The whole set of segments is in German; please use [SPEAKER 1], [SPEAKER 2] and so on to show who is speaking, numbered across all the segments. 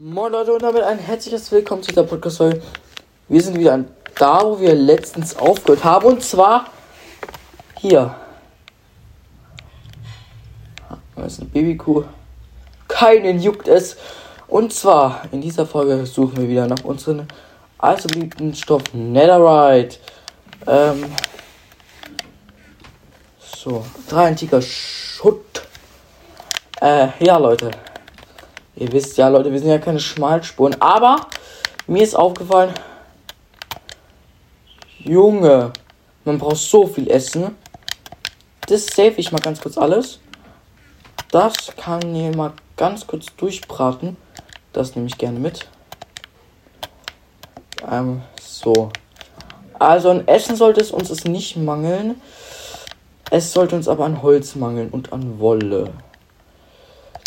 [SPEAKER 1] Moin Leute und damit ein herzliches Willkommen zu der Podcast-Folge. Wir sind wieder da, wo wir letztens aufgehört haben. Und zwar hier. Das ist eine Babykuh. Keinen juckt es. Und zwar in dieser Folge suchen wir wieder nach unseren allzu beliebten Stoff Netherite. Ähm, so, drei antiker Schutt. Äh, ja, Leute. Ihr wisst ja, Leute, wir sind ja keine Schmalspuren. Aber mir ist aufgefallen, Junge, man braucht so viel Essen. Das save ich mal ganz kurz alles. Das kann ich mal ganz kurz durchbraten. Das nehme ich gerne mit. Ähm, so. Also an Essen sollte es uns es nicht mangeln. Es sollte uns aber an Holz mangeln und an Wolle.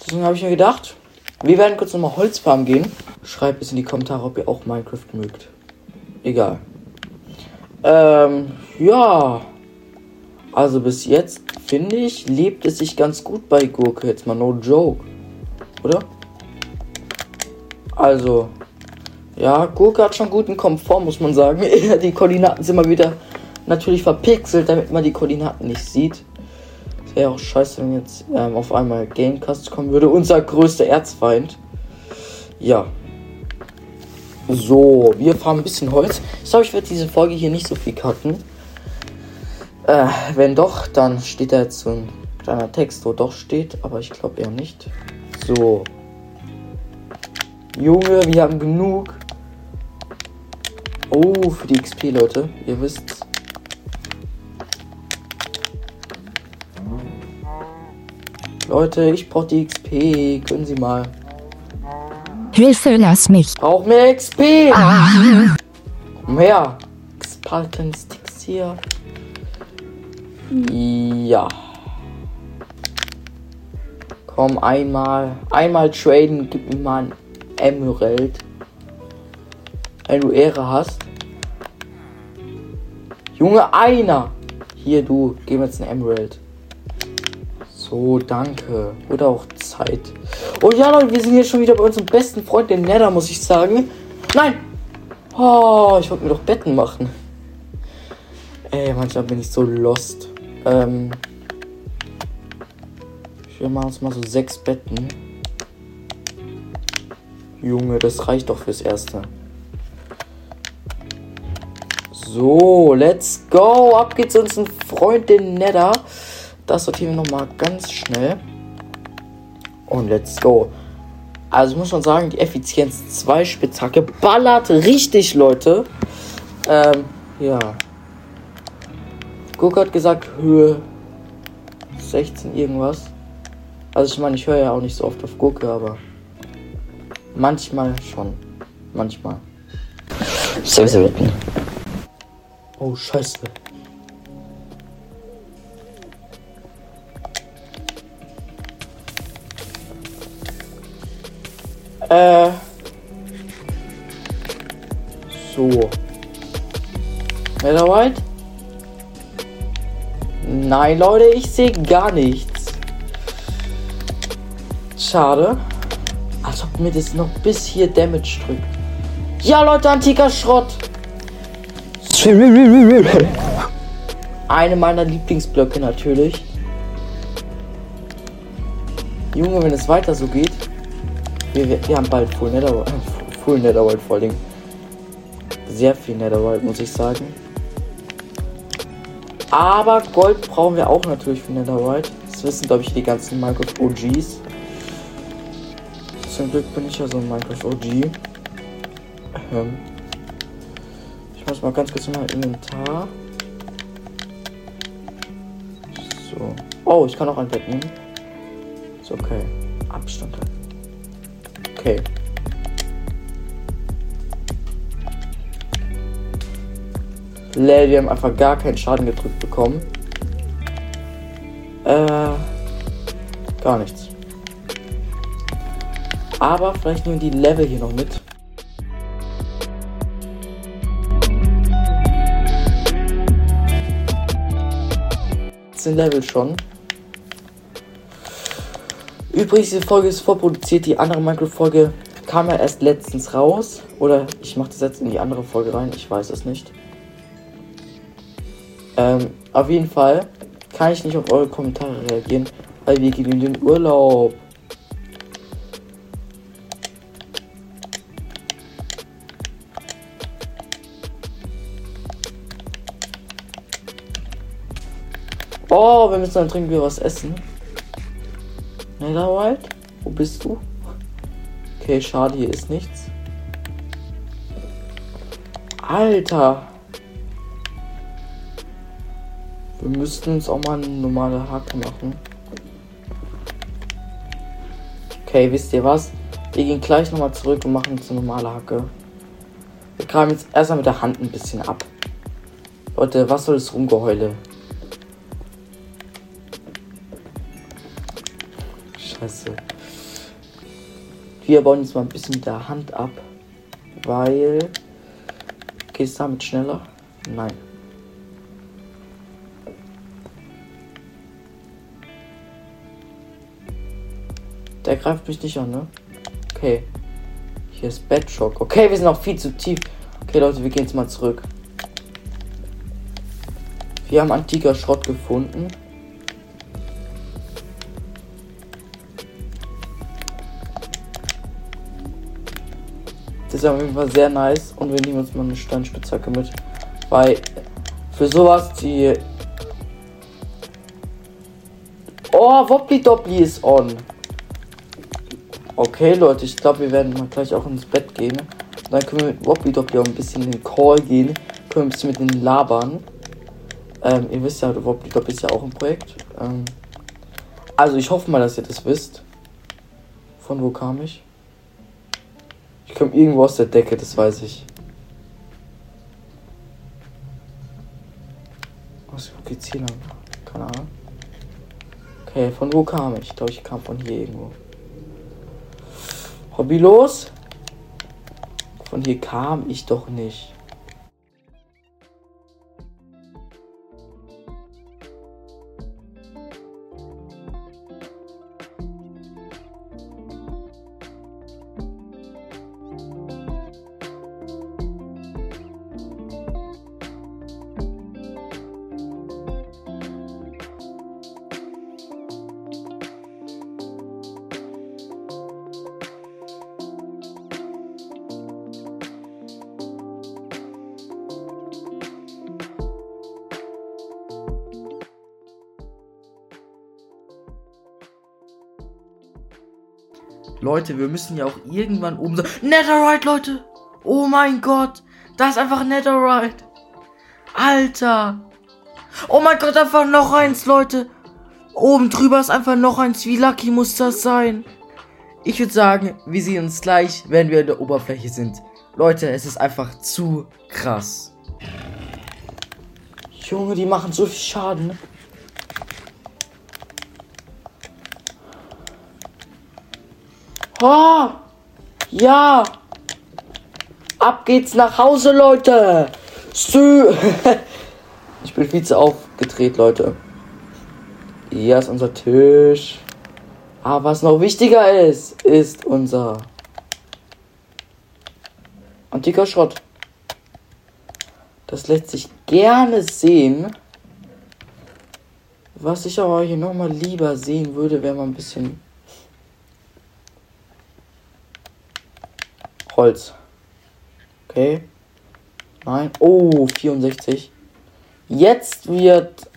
[SPEAKER 1] Deswegen habe ich mir gedacht, wir werden kurz nochmal Holzfarm gehen. Schreibt es in die Kommentare, ob ihr auch Minecraft mögt. Egal. Ähm, ja. Also bis jetzt, finde ich, lebt es sich ganz gut bei Gurke. Jetzt mal no joke. Oder? Also, ja, Gurke hat schon guten Komfort, muss man sagen. die Koordinaten sind mal wieder natürlich verpixelt, damit man die Koordinaten nicht sieht. Wäre auch scheiße, wenn jetzt ähm, auf einmal Gamecast kommen würde. Unser größter Erzfeind. Ja. So, wir fahren ein bisschen Holz. Ich glaube, ich werde diese Folge hier nicht so viel cutten. Äh, wenn doch, dann steht da jetzt so ein kleiner Text, wo doch steht, aber ich glaube eher nicht. So. Junge, wir haben genug. Oh, für die XP, Leute. Ihr wisst's. Leute, ich brauche die XP. Können Sie mal.
[SPEAKER 2] Hilfe, lass mich.
[SPEAKER 1] Brauch mehr XP.
[SPEAKER 2] Ah.
[SPEAKER 1] Komm her. Sticks hier. Ja. Komm, einmal. Einmal traden. Gib mir mal ein Emerald. Wenn du Ehre hast. Junge, einer. Hier, du. Gib mir jetzt ein Emerald. So, danke. Oder auch Zeit. Und ja, Leute, wir sind hier schon wieder bei unserem besten Freund, dem Nether, muss ich sagen. Nein! Oh, ich wollte mir doch Betten machen. Ey, manchmal bin ich so lost. Ähm. Wir machen uns mal so sechs Betten. Junge, das reicht doch fürs Erste. So, let's go. Ab geht's unseren Freund, den Nether. Das sortieren wir nochmal ganz schnell. Und let's go. Also muss man sagen, die Effizienz 2 Spitzhacke ballert richtig, Leute. Ähm, ja. Guck hat gesagt, Höhe 16 irgendwas. Also ich meine, ich höre ja auch nicht so oft auf Gurke, aber manchmal schon. Manchmal. Oh, scheiße. Äh. So. Netherite? Nein, Leute, ich sehe gar nichts. Schade. Als ob mir das noch bis hier Damage drückt. Ja, Leute, antiker Schrott. Eine meiner Lieblingsblöcke natürlich. Junge, wenn es weiter so geht. Wir, wir, haben bald Full Netherworld. Full Netherworld vor allem. Sehr viel Netherworld, muss ich sagen. Aber Gold brauchen wir auch natürlich für Netherworld. Das wissen, glaube ich, die ganzen Minecraft OGs. Zum Glück bin ich ja so ein Minecraft OG. Ähm ich muss mal ganz kurz in mein Inventar. So. Oh, ich kann auch ein Bett nehmen. Ist okay. Abstand halten. Okay. Lel, wir haben einfach gar keinen Schaden gedrückt bekommen. Äh, gar nichts. Aber vielleicht nehmen die Level hier noch mit. Sind Level schon. Übrigens, diese Folge ist vorproduziert. Die andere Minecraft-Folge kam ja erst letztens raus. Oder ich mache das jetzt in die andere Folge rein. Ich weiß es nicht. Ähm, auf jeden Fall kann ich nicht auf eure Kommentare reagieren, weil wir gehen in den Urlaub. Oh, wir müssen dann trinken wir was essen. Netherwald? Wo bist du? Okay, schade, hier ist nichts. Alter. Wir müssten uns auch mal eine normale Hacke machen. Okay, wisst ihr was? Wir gehen gleich nochmal zurück und machen uns eine normale Hacke. Wir graben jetzt erstmal mit der Hand ein bisschen ab. Leute, was soll das Rumgeheule? Scheiße. Wir bauen jetzt mal ein bisschen mit der Hand ab. Weil. Geht es damit schneller? Nein. Der greift mich nicht an, ne? Okay. Hier ist Bedshock. Okay, wir sind noch viel zu tief. Okay, Leute, wir gehen jetzt mal zurück. Wir haben antiker Schrott gefunden. Ist auf jeden Fall sehr nice. Und wir nehmen uns mal eine Steinspitzhacke mit. Weil für sowas die. Oh, Wobbly Dopply ist on. Okay, Leute, ich glaube, wir werden mal gleich auch ins Bett gehen. Und dann können wir mit Wobbly Dopply auch ein bisschen in den Call gehen. Können ein bisschen mit den labern. Ähm, ihr wisst ja, Wobbly Dopply ist ja auch ein Projekt. Ähm, also, ich hoffe mal, dass ihr das wisst. Von wo kam ich? Komme irgendwo aus der Decke, das weiß ich. Was geht's hier lang? Keine Ahnung. Okay, von wo kam ich? Ich glaube, ich kam von hier irgendwo. Hobby los? Von hier kam ich doch nicht. Leute, wir müssen ja auch irgendwann oben sein. Netherite, Leute! Oh mein Gott! Das ist einfach Netherite! Alter! Oh mein Gott, einfach noch eins, Leute! Oben drüber ist einfach noch eins. Wie lucky muss das sein? Ich würde sagen, wir sehen uns gleich, wenn wir in der Oberfläche sind. Leute, es ist einfach zu krass. Junge, die machen so viel Schaden. Oh, ja. Ab geht's nach Hause, Leute. Sü. Ich bin viel zu aufgedreht, Leute. Hier ist unser Tisch. Aber was noch wichtiger ist, ist unser antiker Schrott. Das lässt sich gerne sehen. Was ich aber hier nochmal lieber sehen würde, wäre mal ein bisschen Holz. Okay. Nein. Oh, 64. Jetzt wird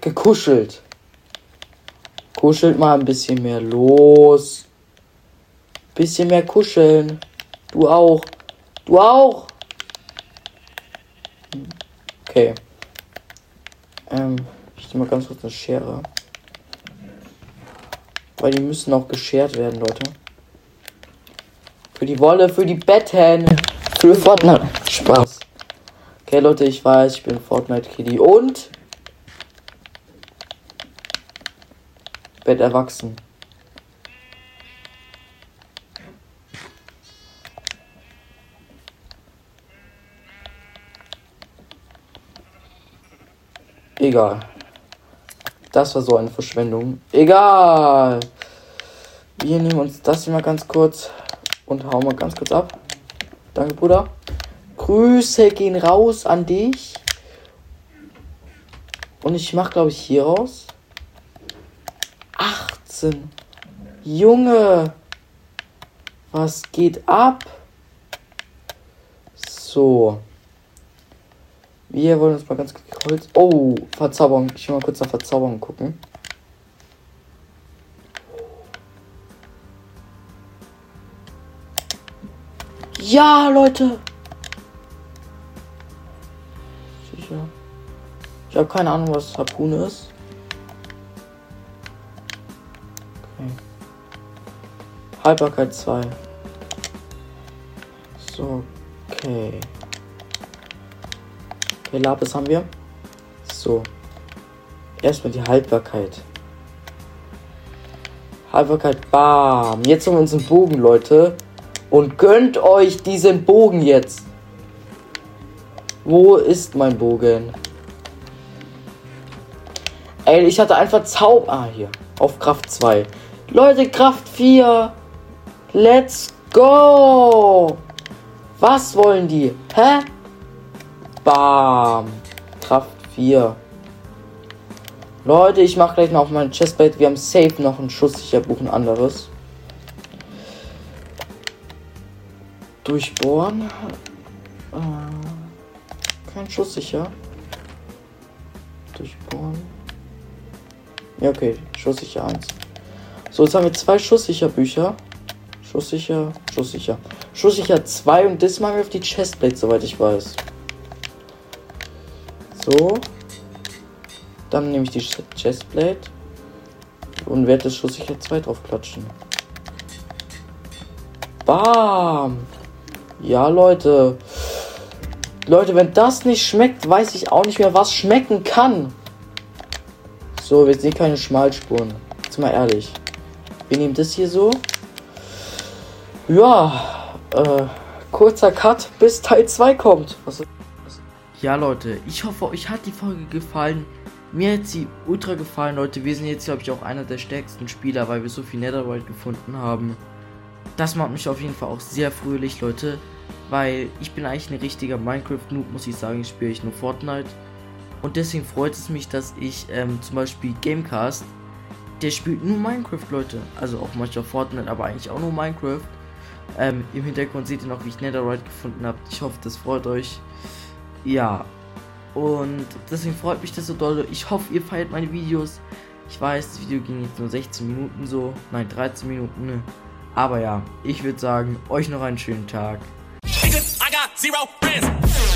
[SPEAKER 1] gekuschelt. Kuschelt mal ein bisschen mehr los. Bisschen mehr kuscheln. Du auch. Du auch. Okay. Ähm, ich nehme mal ganz kurz eine Schere. Weil die müssen auch geschert werden, Leute. Für die Wolle, für die Betten. Für Fortnite. Spaß. Okay, Leute, ich weiß, ich bin Fortnite Kitty und Bett erwachsen. Egal. Das war so eine Verschwendung. Egal. Wir nehmen uns das hier mal ganz kurz. Und hau mal ganz kurz ab. Danke, Bruder. Grüße gehen raus an dich. Und ich mach, glaube ich, hier raus. 18. Junge. Was geht ab? So. Wir wollen uns mal ganz kurz. Oh, Verzauberung. Ich will mal kurz nach Verzauberung gucken. Ja, Leute. Sicher. Ich habe keine Ahnung, was Harpune ist. Okay. Haltbarkeit 2. So, okay. Okay, Lapis haben wir. So. Erstmal die Haltbarkeit. Haltbarkeit, bam. Jetzt haben wir unseren Bogen, Leute. Und gönnt euch diesen Bogen jetzt. Wo ist mein Bogen? Ey, ich hatte einfach Zauber. Ah, hier. Auf Kraft 2. Leute, Kraft 4. Let's go. Was wollen die? Hä? Bam. Kraft 4. Leute, ich mache gleich noch auf mein Chestplate. Wir haben safe noch ein schusssicher Buch, ein anderes. Durchbohren. Äh, kein schusssicher. Durchbohren. Ja, okay. Schusssicher 1. So, jetzt haben wir zwei schusssicher Bücher. Schusssicher, schusssicher. Schusssicher 2 und das machen wir auf die Chestplate, soweit ich weiß. So. Dann nehme ich die Chestplate und werde das schusssicher 2 drauf klatschen. Bam! Ja, Leute. Leute, wenn das nicht schmeckt, weiß ich auch nicht mehr, was schmecken kann. So, wir sehen keine Schmalspuren. Jetzt mal ehrlich. Wir nehmen das hier so. Ja, äh, kurzer Cut, bis Teil 2 kommt. Was ja, Leute, ich hoffe, euch hat die Folge gefallen. Mir hat sie ultra gefallen, Leute. Wir sind jetzt, glaube ich, auch einer der stärksten Spieler, weil wir so viel Netherworld gefunden haben. Das macht mich auf jeden Fall auch sehr fröhlich, Leute. Weil ich bin eigentlich ein richtiger Minecraft-Noob, muss ich sagen. Spiele ich nur Fortnite. Und deswegen freut es mich, dass ich ähm, zum Beispiel Gamecast, der spielt nur Minecraft, Leute. Also auch manchmal Fortnite, aber eigentlich auch nur Minecraft. Ähm, Im Hintergrund seht ihr noch, wie ich Netherite gefunden habe. Ich hoffe, das freut euch. Ja. Und deswegen freut mich das so doll. Ich hoffe, ihr feiert meine Videos. Ich weiß, das Video ging jetzt nur 16 Minuten so. Nein, 13 Minuten. Aber ja, ich würde sagen, euch noch einen schönen Tag. Got zero friends.